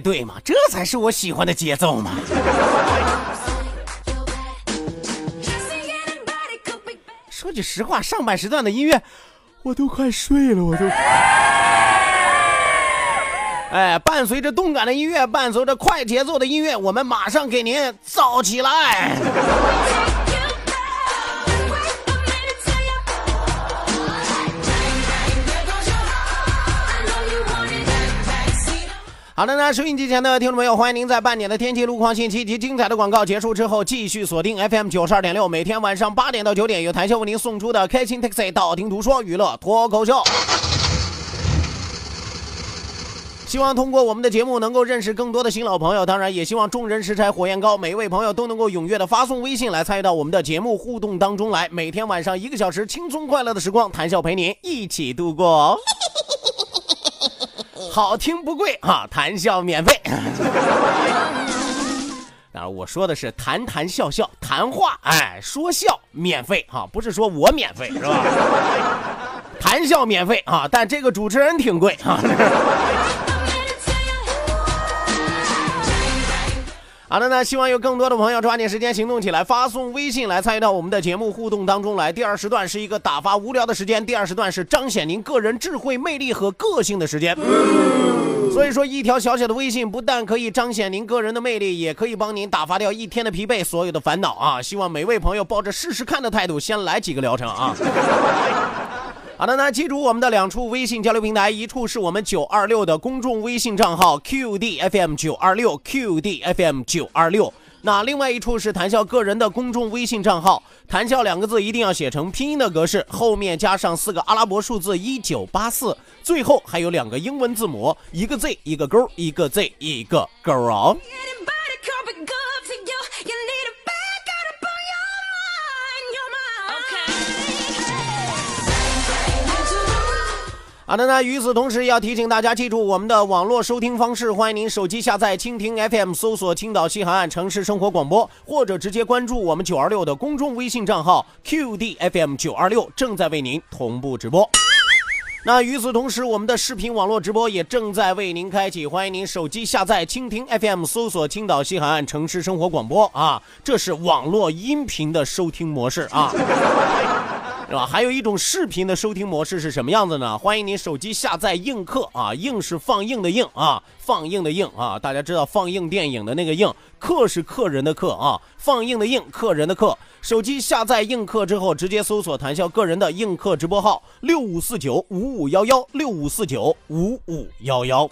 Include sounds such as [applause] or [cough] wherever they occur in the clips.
对嘛，这才是我喜欢的节奏嘛！说句实话，上半时段的音乐我都快睡了，我都。哎，伴随着动感的音乐，伴随着快节奏的音乐，我们马上给您燥起来！好的呢，收音机前的听众朋友，欢迎您在半点的天气路况信息及精彩的广告结束之后，继续锁定 FM 九十二点六，每天晚上八点到九点，由谭笑为您送出的开心 Taxi 道听途说娱乐脱口秀。希望通过我们的节目能够认识更多的新老朋友，当然也希望众人拾柴火焰高，每一位朋友都能够踊跃的发送微信来参与到我们的节目互动当中来。每天晚上一个小时轻松快乐的时光，谈笑陪您一起度过哦。好听不贵啊，谈笑免费。[laughs] 当然，我说的是谈谈笑笑，谈话哎，说笑免费哈，不是说我免费是吧？[laughs] 谈笑免费啊，但这个主持人挺贵啊。好的呢，希望有更多的朋友抓紧时间行动起来，发送微信来参与到我们的节目互动当中来。第二时段是一个打发无聊的时间，第二时段是彰显您个人智慧、魅力和个性的时间。所以说，一条小小的微信不但可以彰显您个人的魅力，也可以帮您打发掉一天的疲惫、所有的烦恼啊！希望每位朋友抱着试试看的态度，先来几个疗程啊。好的，那记住我们的两处微信交流平台，一处是我们九二六的公众微信账号 QDFM 九二六 QDFM 九二六，那另外一处是谈笑个人的公众微信账号，谈笑两个字一定要写成拼音的格式，后面加上四个阿拉伯数字一九八四，最后还有两个英文字母，一个 Z 一个勾，一个 Z 一个勾哦。好的，那与此同时要提醒大家记住我们的网络收听方式，欢迎您手机下载蜻蜓 FM，搜索青岛西海岸城市生活广播，或者直接关注我们九二六的公众微信账号 QDFM 九二六，正在为您同步直播。那与此同时，我们的视频网络直播也正在为您开启，欢迎您手机下载蜻蜓 FM，搜索青岛西海岸城市生活广播啊，这是网络音频的收听模式啊。是吧？还有一种视频的收听模式是什么样子呢？欢迎您手机下载映客啊，映是放映的映啊，放映的映啊，大家知道放映电影的那个映，客是客人的客啊，放映的映，客人的客。手机下载映客之后，直接搜索谈笑个人的映客直播号六五四九五五幺幺六五四九五五幺幺。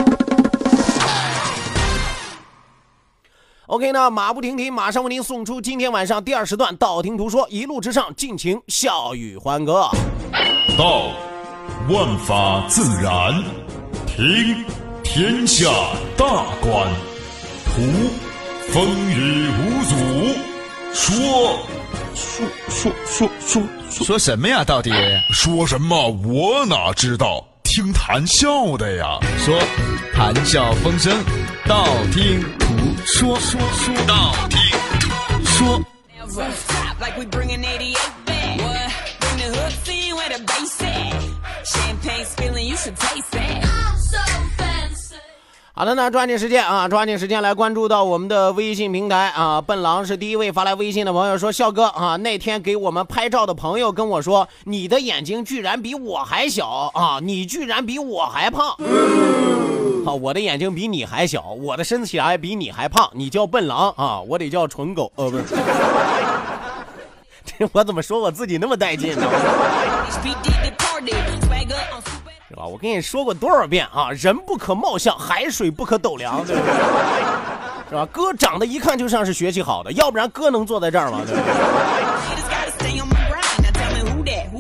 OK 那，马不停蹄，马上为您送出今天晚上第二时段《道听途说》，一路之上尽情笑语欢歌。道，万法自然；听，天下大观；图，风雨无阻；说，说说说说说什么呀？到底说什么？我哪知道？听谈笑的呀。说，谈笑风生，道听途。说说说，道听途说。好的，那抓紧时间啊，抓紧时间来关注到我们的微信平台啊。笨狼是第一位发来微信的朋友，说笑哥啊，那天给我们拍照的朋友跟我说，你的眼睛居然比我还小啊，你居然比我还胖。好，我的眼睛比你还小，我的身材比你还胖，你叫笨狼啊，我得叫蠢狗，呃，不是。这 [laughs] 我怎么说我自己那么带劲呢？是吧？我跟你说过多少遍啊？人不可貌相，海水不可斗量，对不对？是吧？哥长得一看就像是学习好的，要不然哥能坐在这儿吗？对不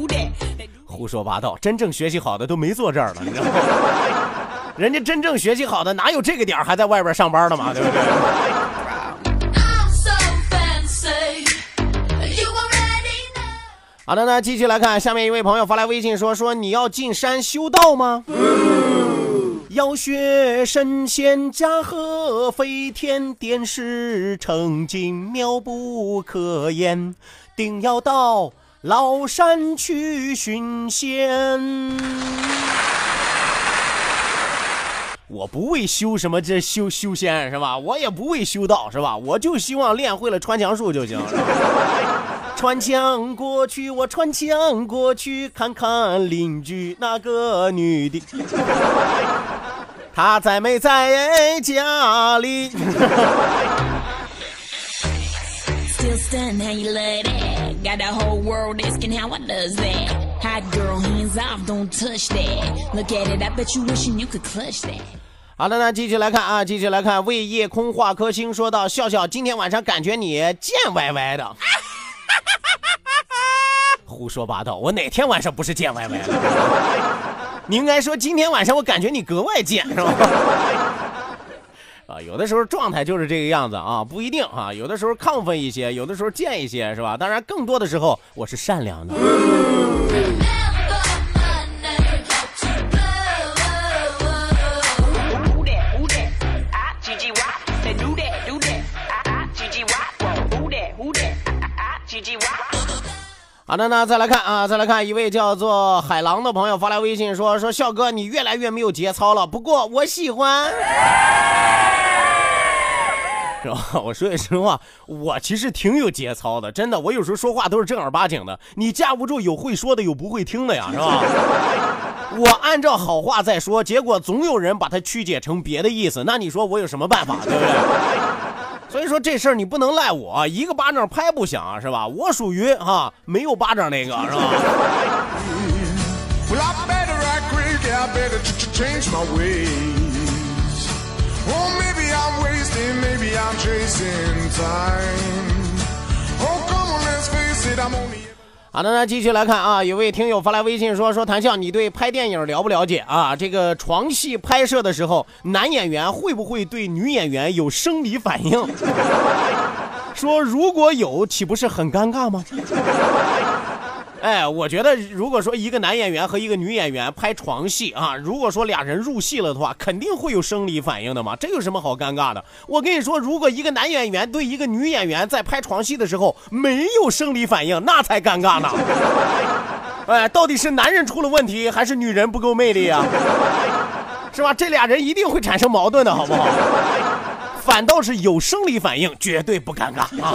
对？胡说八道！真正学习好的都没坐这儿呢，你知道吗？人家真正学习好的哪有这个点还在外边上班的嘛？[laughs] 对不对？好的，那继续来看下面一位朋友发来微信说：“说你要进山修道吗？嗯要学神仙驾鹤飞天，点石成金妙不可言，定要到崂山去寻仙。”我不为修什么这修修仙是吧？我也不为修道是吧？我就希望练会了穿墙术就行。穿墙过去，我穿墙过去，看看邻居那个女的，她在没在家里？好的，那继续来看啊，继续来看。为夜空画颗星说道：“笑笑，今天晚上感觉你贱歪歪的。[laughs] ”胡说八道！我哪天晚上不是贱歪歪了？你应该说今天晚上我感觉你格外贱，是吧？啊，有的时候状态就是这个样子啊，不一定啊。有的时候亢奋一些，有的时候贱一些，是吧？当然，更多的时候我是善良的。好的，那再来看啊，再来看一位叫做海狼的朋友发来微信说：“说笑哥，你越来越没有节操了。不过我喜欢，[laughs] 是吧？我说句实话，我其实挺有节操的，真的。我有时候说话都是正儿八经的。你架不住有会说的，有不会听的呀，[laughs] 是吧？我按照好话在说，结果总有人把它曲解成别的意思。那你说我有什么办法，对不对？”所以说这事儿你不能赖我，一个巴掌拍不响，是吧？我属于哈没有巴掌那个，是吧？好的，那继续来看啊，有位听友发来微信说说谭笑，你对拍电影了不了解啊？这个床戏拍摄的时候，男演员会不会对女演员有生理反应？[laughs] 说如果有，岂不是很尴尬吗？哎，我觉得如果说一个男演员和一个女演员拍床戏啊，如果说俩人入戏了的话，肯定会有生理反应的嘛，这有什么好尴尬的？我跟你说，如果一个男演员对一个女演员在拍床戏的时候没有生理反应，那才尴尬呢。[laughs] 哎，到底是男人出了问题，还是女人不够魅力啊？是吧？这俩人一定会产生矛盾的，好不好？反倒是有生理反应，绝对不尴尬啊，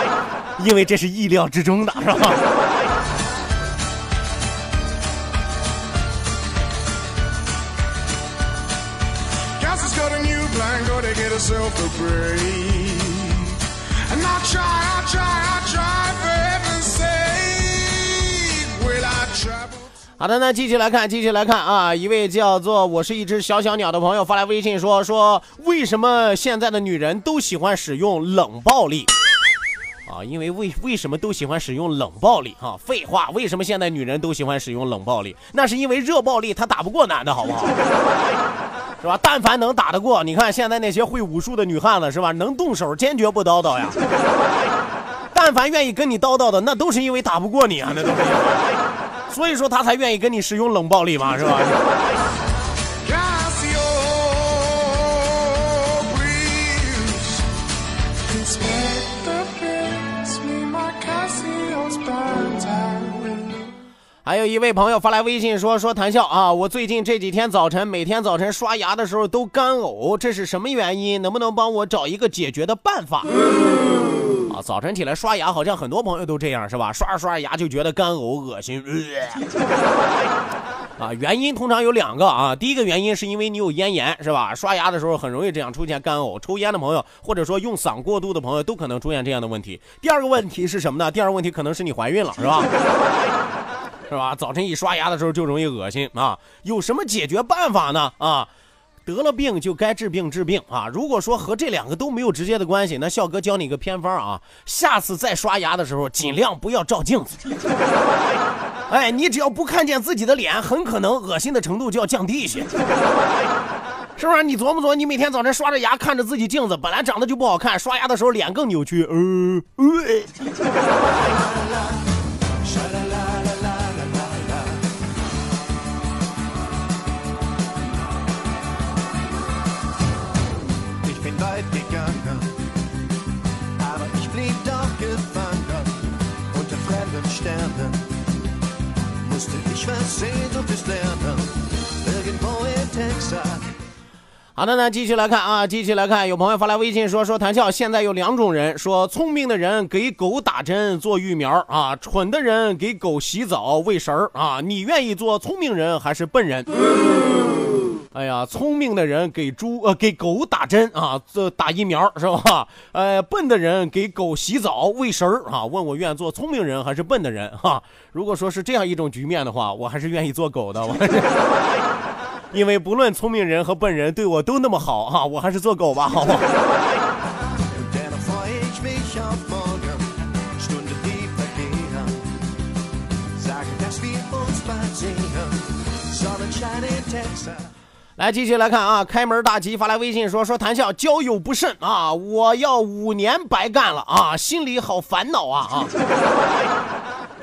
[laughs] 因为这是意料之中的，是吧？好的，那继续来看，继续来看啊！一位叫做“我是一只小小鸟”的朋友发来微信说：“说为什么现在的女人都喜欢使用冷暴力？啊，因为为为什么都喜欢使用冷暴力？哈，废话，为什么现在女人都喜欢使用冷暴力？那是因为热暴力她打不过男的，好不好？是吧？但凡能打得过，你看现在那些会武术的女汉子，是吧？能动手，坚决不叨叨呀。但凡愿意跟你叨叨的，那都是因为打不过你啊，那都是。”所以说他才愿意跟你使用冷暴力嘛，是吧？还有一位朋友发来微信说：“说谈笑啊，我最近这几天早晨每天早晨刷牙的时候都干呕，这是什么原因？能不能帮我找一个解决的办法？”啊，早晨起来刷牙，好像很多朋友都这样，是吧？刷着刷着牙就觉得干呕、恶心。[laughs] 啊，原因通常有两个啊。第一个原因是因为你有咽炎，是吧？刷牙的时候很容易这样出现干呕。抽烟的朋友，或者说用嗓过度的朋友，都可能出现这样的问题。第二个问题是什么呢？第二个问题可能是你怀孕了，是吧？是吧？早晨一刷牙的时候就容易恶心啊。有什么解决办法呢？啊，得了病就该治病治病啊。如果说和这两个都没有直接的关系，那笑哥教你一个偏方啊。下次再刷牙的时候，尽量不要照镜子。[laughs] 哎，你只要不看见自己的脸，很可能恶心的程度就要降低一些，是不是？你琢磨琢磨，你每天早晨刷着牙，看着自己镜子，本来长得就不好看，刷牙的时候脸更扭曲，呃，好的那，继续来看啊，继续来看，有朋友发来微信说说谈笑，现在有两种人，说聪明的人给狗打针做疫苗啊，蠢的人给狗洗澡喂食儿啊，你愿意做聪明人还是笨人？哎呀，聪明的人给猪呃给狗打针啊，这打疫苗是吧？呃，[laughs] 笨的人给狗洗澡喂食儿啊，问我愿做聪明人还是笨的人哈？如果说是这样一种局面的话，我还是愿意做狗的，我 [laughs] 因为不论聪明人和笨人对我都那么好啊，我还是做狗吧，好不来继续来看啊，开门大吉发来微信说说谈笑交友不慎啊，我要五年白干了啊，心里好烦恼啊啊，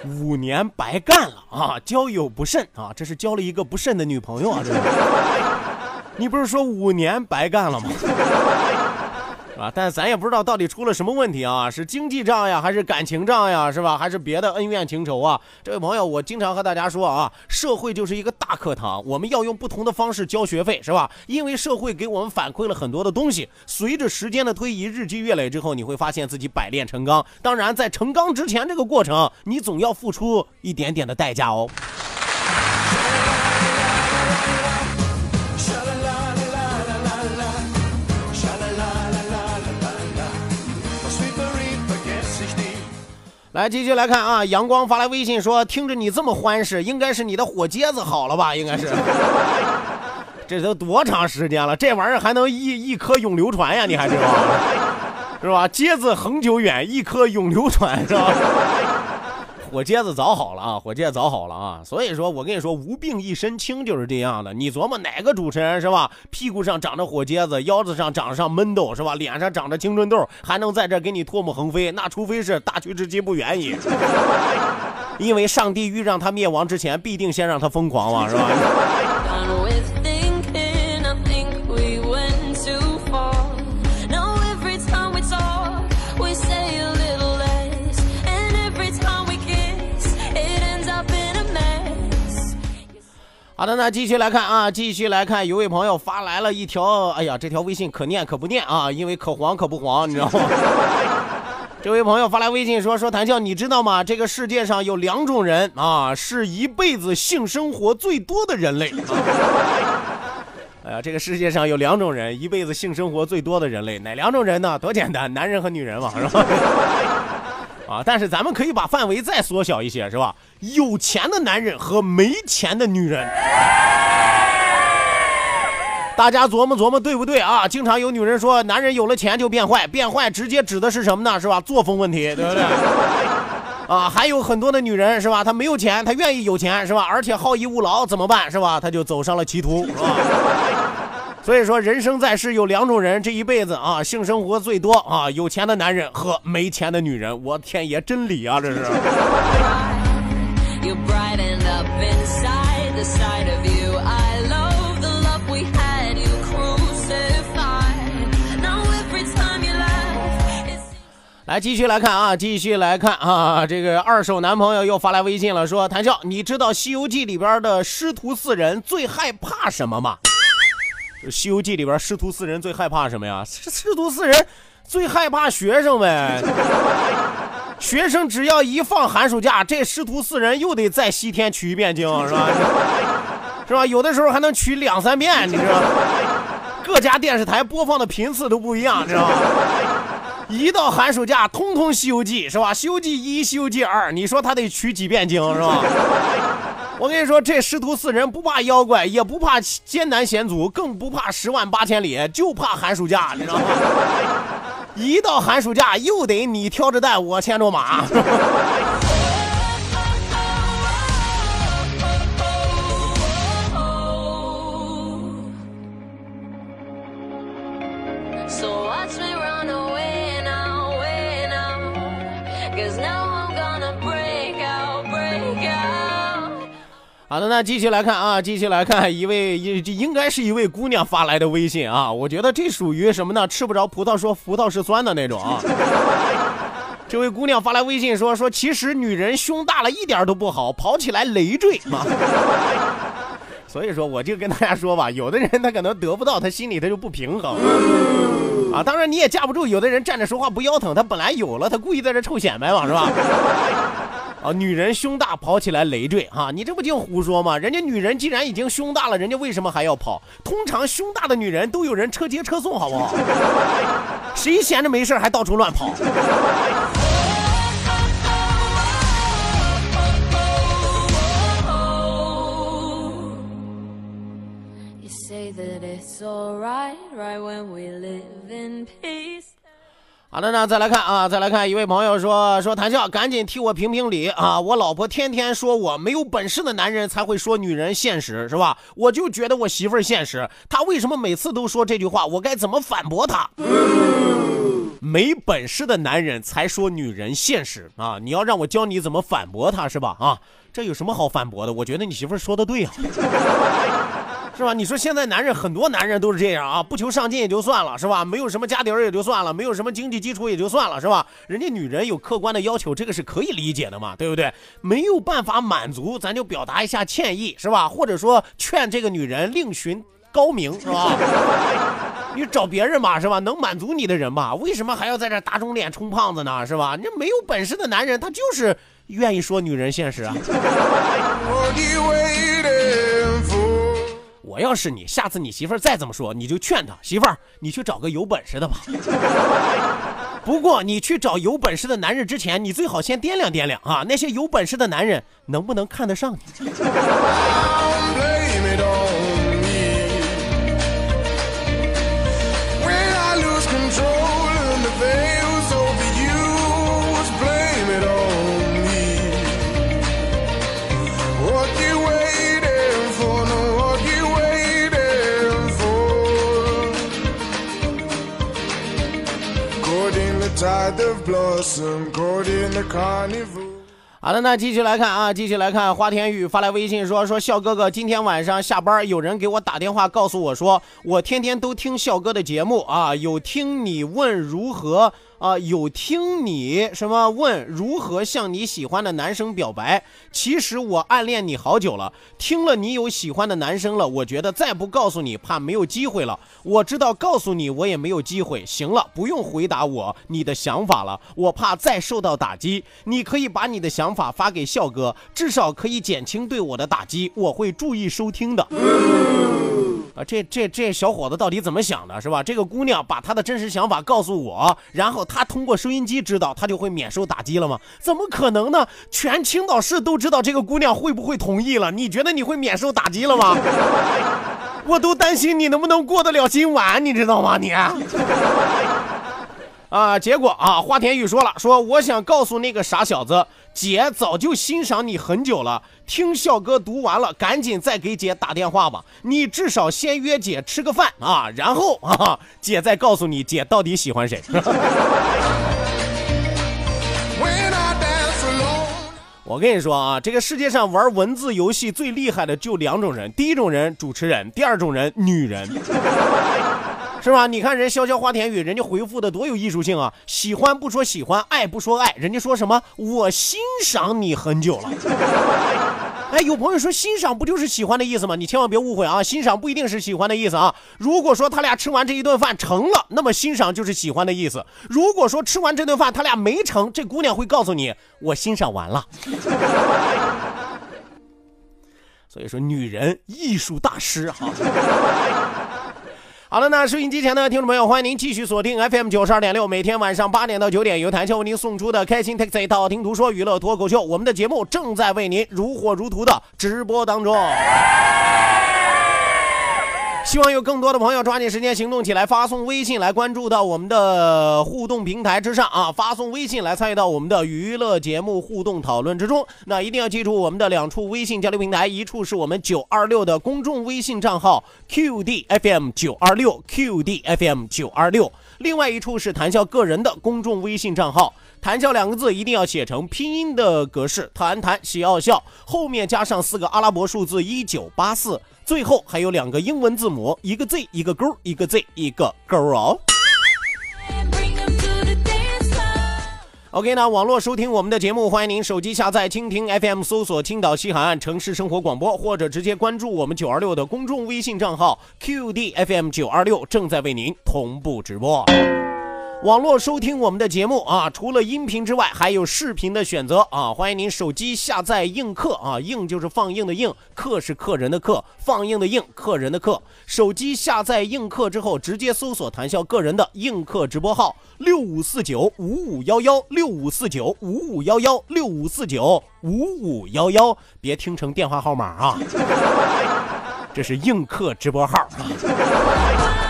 [laughs] 五年白干了啊，交友不慎啊，这是交了一个不慎的女朋友啊，这是，你不是说五年白干了吗？啊，但咱也不知道到底出了什么问题啊，是经济账呀，还是感情账呀，是吧？还是别的恩怨情仇啊？这位朋友，我经常和大家说啊，社会就是一个大课堂，我们要用不同的方式交学费，是吧？因为社会给我们反馈了很多的东西，随着时间的推移，日积月累之后，你会发现自己百炼成钢。当然，在成钢之前这个过程，你总要付出一点点的代价哦。来继续来看啊，阳光发来微信说：“听着你这么欢实，应该是你的火疖子好了吧？应该是，[laughs] 这都多长时间了？这玩意儿还能一一颗永流传呀？你还知道是吧？疖子恒久远，一颗永流传是吧？”火疖子早好了啊，火疖子早好了啊，所以说我跟你说，无病一身轻就是这样的。你琢磨哪个主持人是吧？屁股上长着火疖子，腰子上长上闷痘是吧？脸上长着青春痘，还能在这给你唾沫横飞？那除非是大趋之期不远矣。[laughs] 因为上帝欲让他灭亡之前，必定先让他疯狂嘛，是吧？[laughs] 好的，那继续来看啊，继续来看，有位朋友发来了一条，哎呀，这条微信可念可不念啊，因为可黄可不黄，你知道吗？[laughs] 这位朋友发来微信说说谭笑，你知道吗？这个世界上有两种人啊，是一辈子性生活最多的人类。[laughs] 哎呀，这个世界上有两种人，一辈子性生活最多的人类，哪两种人呢？多简单，男人和女人嘛，是吧？啊，但是咱们可以把范围再缩小一些，是吧？有钱的男人和没钱的女人，大家琢磨琢磨对不对啊？经常有女人说，男人有了钱就变坏，变坏直接指的是什么呢？是吧？作风问题，对不对？啊，还有很多的女人是吧？她没有钱，她愿意有钱是吧？而且好逸恶劳，怎么办是吧？她就走上了歧途，是吧？所以说，人生在世有两种人，这一辈子啊，性生活最多啊，有钱的男人和没钱的女人。我天爷，真理啊，这是。来继续来看啊，继续来看啊，这个二手男朋友又发来微信了，说谭笑，你知道《西游记》里边的师徒四人最害怕什么吗？《西游记》里边师徒四人最害怕什么呀？[laughs] 师徒四人最害怕学生呗。[laughs] 学生只要一放寒暑假，这师徒四人又得在西天取一遍经，是吧？[laughs] 是吧？有的时候还能取两三遍，你知道？各家电视台播放的频次都不一样，知道吗？一到寒暑假，通通《西游记》是吧？《西游记一》《西游记二》，你说他得取几遍经是吧？我跟你说，这师徒四人不怕妖怪，也不怕艰难险阻，更不怕十万八千里，就怕寒暑假，你知道吗？[laughs] 一到寒暑假，又得你挑着担，我牵着马。好的，那继续来看啊，继续来看 [laughs] 一位，这应该是一位姑娘发来的微信啊。我觉得这属于什么呢？吃不着葡萄说葡萄是酸的那种啊。[laughs] 这位姑娘发来微信说说，其实女人胸大了一点都不好，跑起来累赘啊。[laughs] 所以说，我就跟大家说吧，有的人他可能得不到，他心里他就不平衡啊。当然你也架不住，有的人站着说话不腰疼，他本来有了，他故意在这臭显摆嘛，是吧？啊，女人胸大跑起来累赘哈，你这不净胡说吗？人家女人既然已经胸大了，人家为什么还要跑？通常胸大的女人都有人车接车送，好不好？[laughs] 谁闲着没事还到处乱跑？好的，那再来看啊，再来看一位朋友说说谭笑，赶紧替我评评理啊！我老婆天天说我没有本事的男人才会说女人现实，是吧？我就觉得我媳妇儿现实，她为什么每次都说这句话？我该怎么反驳她？没本事的男人才说女人现实啊！你要让我教你怎么反驳她，是吧？啊，这有什么好反驳的？我觉得你媳妇儿说的对呀。是吧？你说现在男人很多男人都是这样啊，不求上进也就算了，是吧？没有什么家底儿也就算了，没有什么经济基础也就算了，是吧？人家女人有客观的要求，这个是可以理解的嘛，对不对？没有办法满足，咱就表达一下歉意，是吧？或者说劝这个女人另寻高明，是吧？[laughs] 你找别人吧，是吧？能满足你的人吧？为什么还要在这打肿脸充胖子呢？是吧？那没有本事的男人，他就是愿意说女人现实啊。[laughs] 我要是你，下次你媳妇儿再这么说，你就劝她媳妇儿，你去找个有本事的吧。[laughs] 不过你去找有本事的男人之前，你最好先掂量掂量啊，那些有本事的男人能不能看得上你。好的，那继续来看啊，继续来看。花田雨发来微信说：“说笑哥哥，今天晚上下班，有人给我打电话，告诉我说，我天天都听笑哥的节目啊，有听你问如何。”啊，有听你什么问如何向你喜欢的男生表白？其实我暗恋你好久了，听了你有喜欢的男生了，我觉得再不告诉你，怕没有机会了。我知道告诉你我也没有机会。行了，不用回答我你的想法了，我怕再受到打击。你可以把你的想法发给笑哥，至少可以减轻对我的打击，我会注意收听的。[laughs] 啊，这这这小伙子到底怎么想的，是吧？这个姑娘把她的真实想法告诉我，然后他通过收音机知道，他就会免受打击了吗？怎么可能呢？全青岛市都知道这个姑娘会不会同意了？你觉得你会免受打击了吗？我都担心你能不能过得了今晚，你知道吗？你。啊，结果啊，花田雨说了，说我想告诉那个傻小子，姐早就欣赏你很久了。听笑哥读完了，赶紧再给姐打电话吧。你至少先约姐吃个饭啊，然后啊，姐再告诉你姐到底喜欢谁。[laughs] 我跟你说啊，这个世界上玩文字游戏最厉害的就两种人，第一种人主持人，第二种人女人。是吧？你看人潇潇花田雨，人家回复的多有艺术性啊！喜欢不说喜欢，爱不说爱，人家说什么？我欣赏你很久了。[laughs] 哎，有朋友说欣赏不就是喜欢的意思吗？你千万别误会啊，欣赏不一定是喜欢的意思啊。如果说他俩吃完这一顿饭成了，那么欣赏就是喜欢的意思。如果说吃完这顿饭他俩没成，这姑娘会告诉你我欣赏完了。[laughs] 所以说，女人艺术大师哈。好了，那收音机前的听众朋友，欢迎您继续锁定 FM 九十二点六，每天晚上八点到九点，由谭笑为您送出的开心 Taxi 道听途说娱乐脱口秀，我们的节目正在为您如火如荼的直播当中。希望有更多的朋友抓紧时间行动起来，发送微信来关注到我们的互动平台之上啊！发送微信来参与到我们的娱乐节目互动讨论之中。那一定要记住我们的两处微信交流平台，一处是我们九二六的公众微信账号 QDFM 九二六 QDFM 九二六，另外一处是谈笑个人的公众微信账号。谈笑两个字一定要写成拼音的格式，谈谈喜傲笑，后面加上四个阿拉伯数字一九八四。最后还有两个英文字母，一个 Z 一个勾，一个 Z 一个勾哦。OK，那网络收听我们的节目，欢迎您手机下载蜻蜓 FM，搜索青岛西海岸城市生活广播，或者直接关注我们九二六的公众微信账号 QDFM 九二六，正在为您同步直播。网络收听我们的节目啊，除了音频之外，还有视频的选择啊！欢迎您手机下载映客啊，映就是放映的映，客是客人的客，放映的映，客人的客。手机下载映客之后，直接搜索谈笑个人的映客直播号六五四九五五幺幺六五四九五五幺幺六五四九五五幺幺，别听成电话号码啊，这是映客直播号啊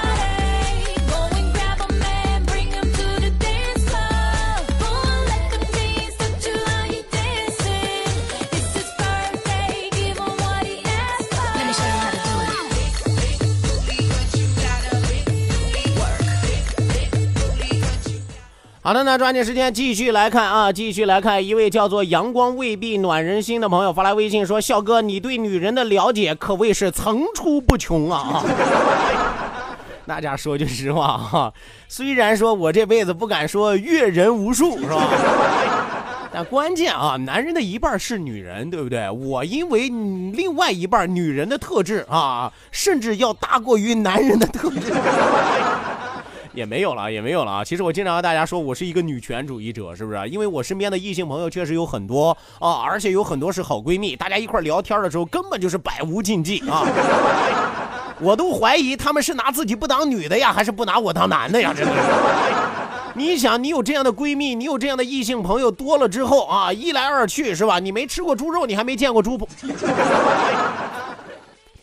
好的，那抓紧时间继续来看啊，继续来看一位叫做“阳光未必暖人心”的朋友发来微信说：“笑哥，你对女人的了解可谓是层出不穷啊！” [laughs] 大家说句实话哈，虽然说我这辈子不敢说阅人无数，是吧？但关键啊，男人的一半是女人，对不对？我因为另外一半女人的特质啊，甚至要大过于男人的特质。也没有了，也没有了啊！其实我经常和大家说，我是一个女权主义者，是不是？因为我身边的异性朋友确实有很多啊，而且有很多是好闺蜜，大家一块聊天的时候根本就是百无禁忌啊！[laughs] 我都怀疑他们是拿自己不当女的呀，还是不拿我当男的呀？真的。[laughs] 你想，你有这样的闺蜜，你有这样的异性朋友多了之后啊，一来二去是吧？你没吃过猪肉，你还没见过猪不？[laughs]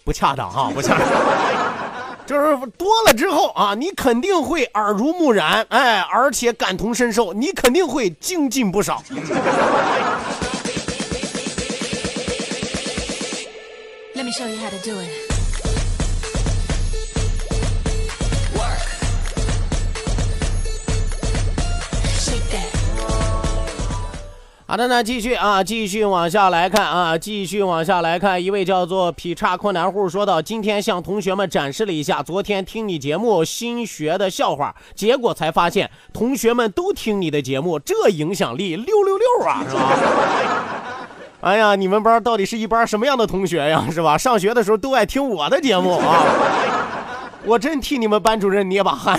不恰当啊，不恰当。就是多了之后啊你肯定会耳濡目染哎而且感同身受你肯定会精进不少。Let me show you how to do it. 好的，那继续啊，继续往下来看啊，继续往下来看。一位叫做劈叉困难户说道：“今天向同学们展示了一下昨天听你节目新学的笑话，结果才发现同学们都听你的节目，这影响力六六六啊，是吧？哎呀，你们班到底是一班什么样的同学呀，是吧？上学的时候都爱听我的节目啊，我真替你们班主任捏把汗。”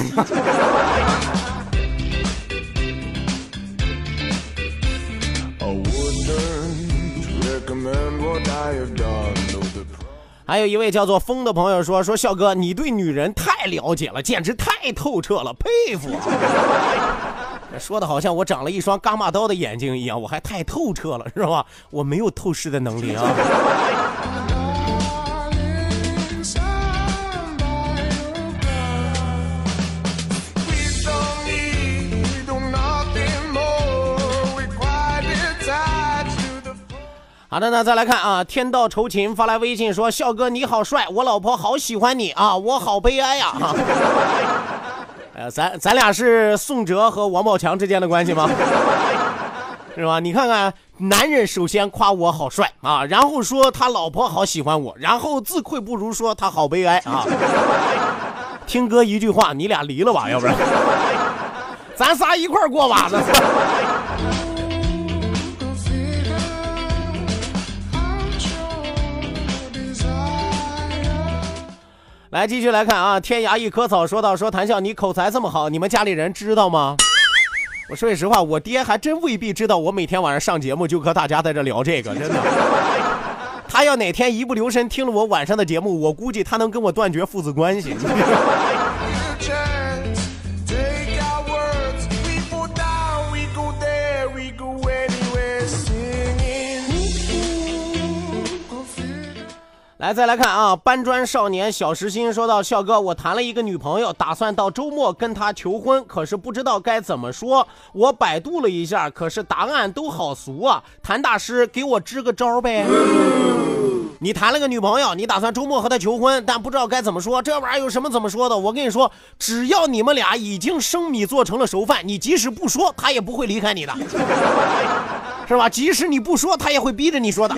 还有一位叫做风的朋友说：“说笑哥，你对女人太了解了，简直太透彻了，佩服。[laughs] ”说的好像我长了一双伽马刀的眼睛一样，我还太透彻了，是吧？我没有透视的能力啊。好的，那再来看啊，天道酬勤发来微信说：“笑哥你好帅，我老婆好喜欢你啊，我好悲哀呀。[laughs] ”哎，咱咱俩是宋哲和王宝强之间的关系吗？[laughs] 是吧？你看看，男人首先夸我好帅啊，然后说他老婆好喜欢我，然后自愧不如说他好悲哀啊。[laughs] 听哥一句话，你俩离了吧，要不然咱仨一块过吧。那来继续来看啊，天涯一棵草说到说谭笑，你口才这么好，你们家里人知道吗？我说句实话，我爹还真未必知道我每天晚上上节目就和大家在这聊这个，真的。他要哪天一不留神听了我晚上的节目，我估计他能跟我断绝父子关系。来，再来看啊！搬砖少年小石心说到：笑哥，我谈了一个女朋友，打算到周末跟她求婚，可是不知道该怎么说。我百度了一下，可是答案都好俗啊！谭大师，给我支个招呗。你谈了个女朋友，你打算周末和她求婚，但不知道该怎么说，这玩意儿有什么怎么说的？我跟你说，只要你们俩已经生米做成了熟饭，你即使不说，她也不会离开你的，是吧？即使你不说，她也会逼着你说的，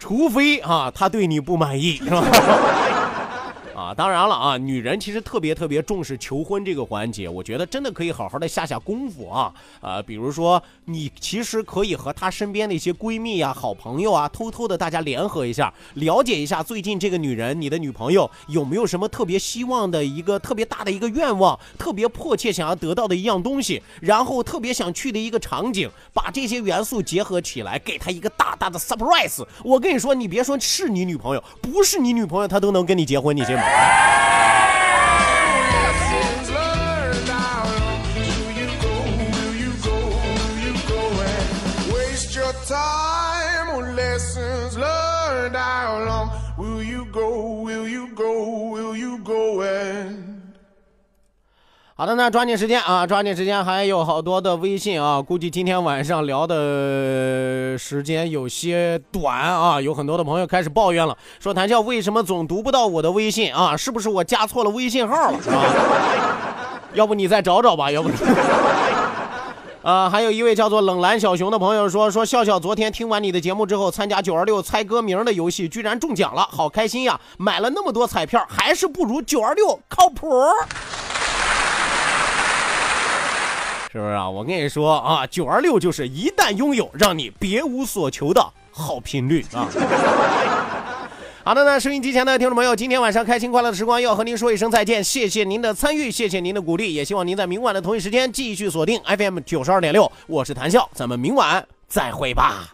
除非啊，他对你不满意，是吧？当然了啊，女人其实特别特别重视求婚这个环节，我觉得真的可以好好的下下功夫啊。呃，比如说你其实可以和她身边的一些闺蜜啊、好朋友啊，偷偷的大家联合一下，了解一下最近这个女人，你的女朋友有没有什么特别希望的一个特别大的一个愿望，特别迫切想要得到的一样东西，然后特别想去的一个场景，把这些元素结合起来，给她一个大大的 surprise。我跟你说，你别说是你女朋友，不是你女朋友，她都能跟你结婚，你信吗？Yeah. 好的，那抓紧时间啊，抓紧时间，还有好多的微信啊，估计今天晚上聊的时间有些短啊，有很多的朋友开始抱怨了，说谭笑为什么总读不到我的微信啊？是不是我加错了微信号了？啊？[laughs] 要不你再找找吧，要不。[laughs] 啊，还有一位叫做冷蓝小熊的朋友说，说笑笑昨天听完你的节目之后，参加九二六猜歌名的游戏，居然中奖了，好开心呀！买了那么多彩票，还是不如九二六靠谱。是不是啊？我跟你说啊九二六就是一旦拥有让你别无所求的好频率啊。好的那收音机前的听众朋友今天晚上开心快乐的时光要和您说一声再见谢谢您的参与谢谢您的鼓励也希望您在明晚的同一时间继续锁定 fm 九十二点六我是谭笑咱们明晚再会吧。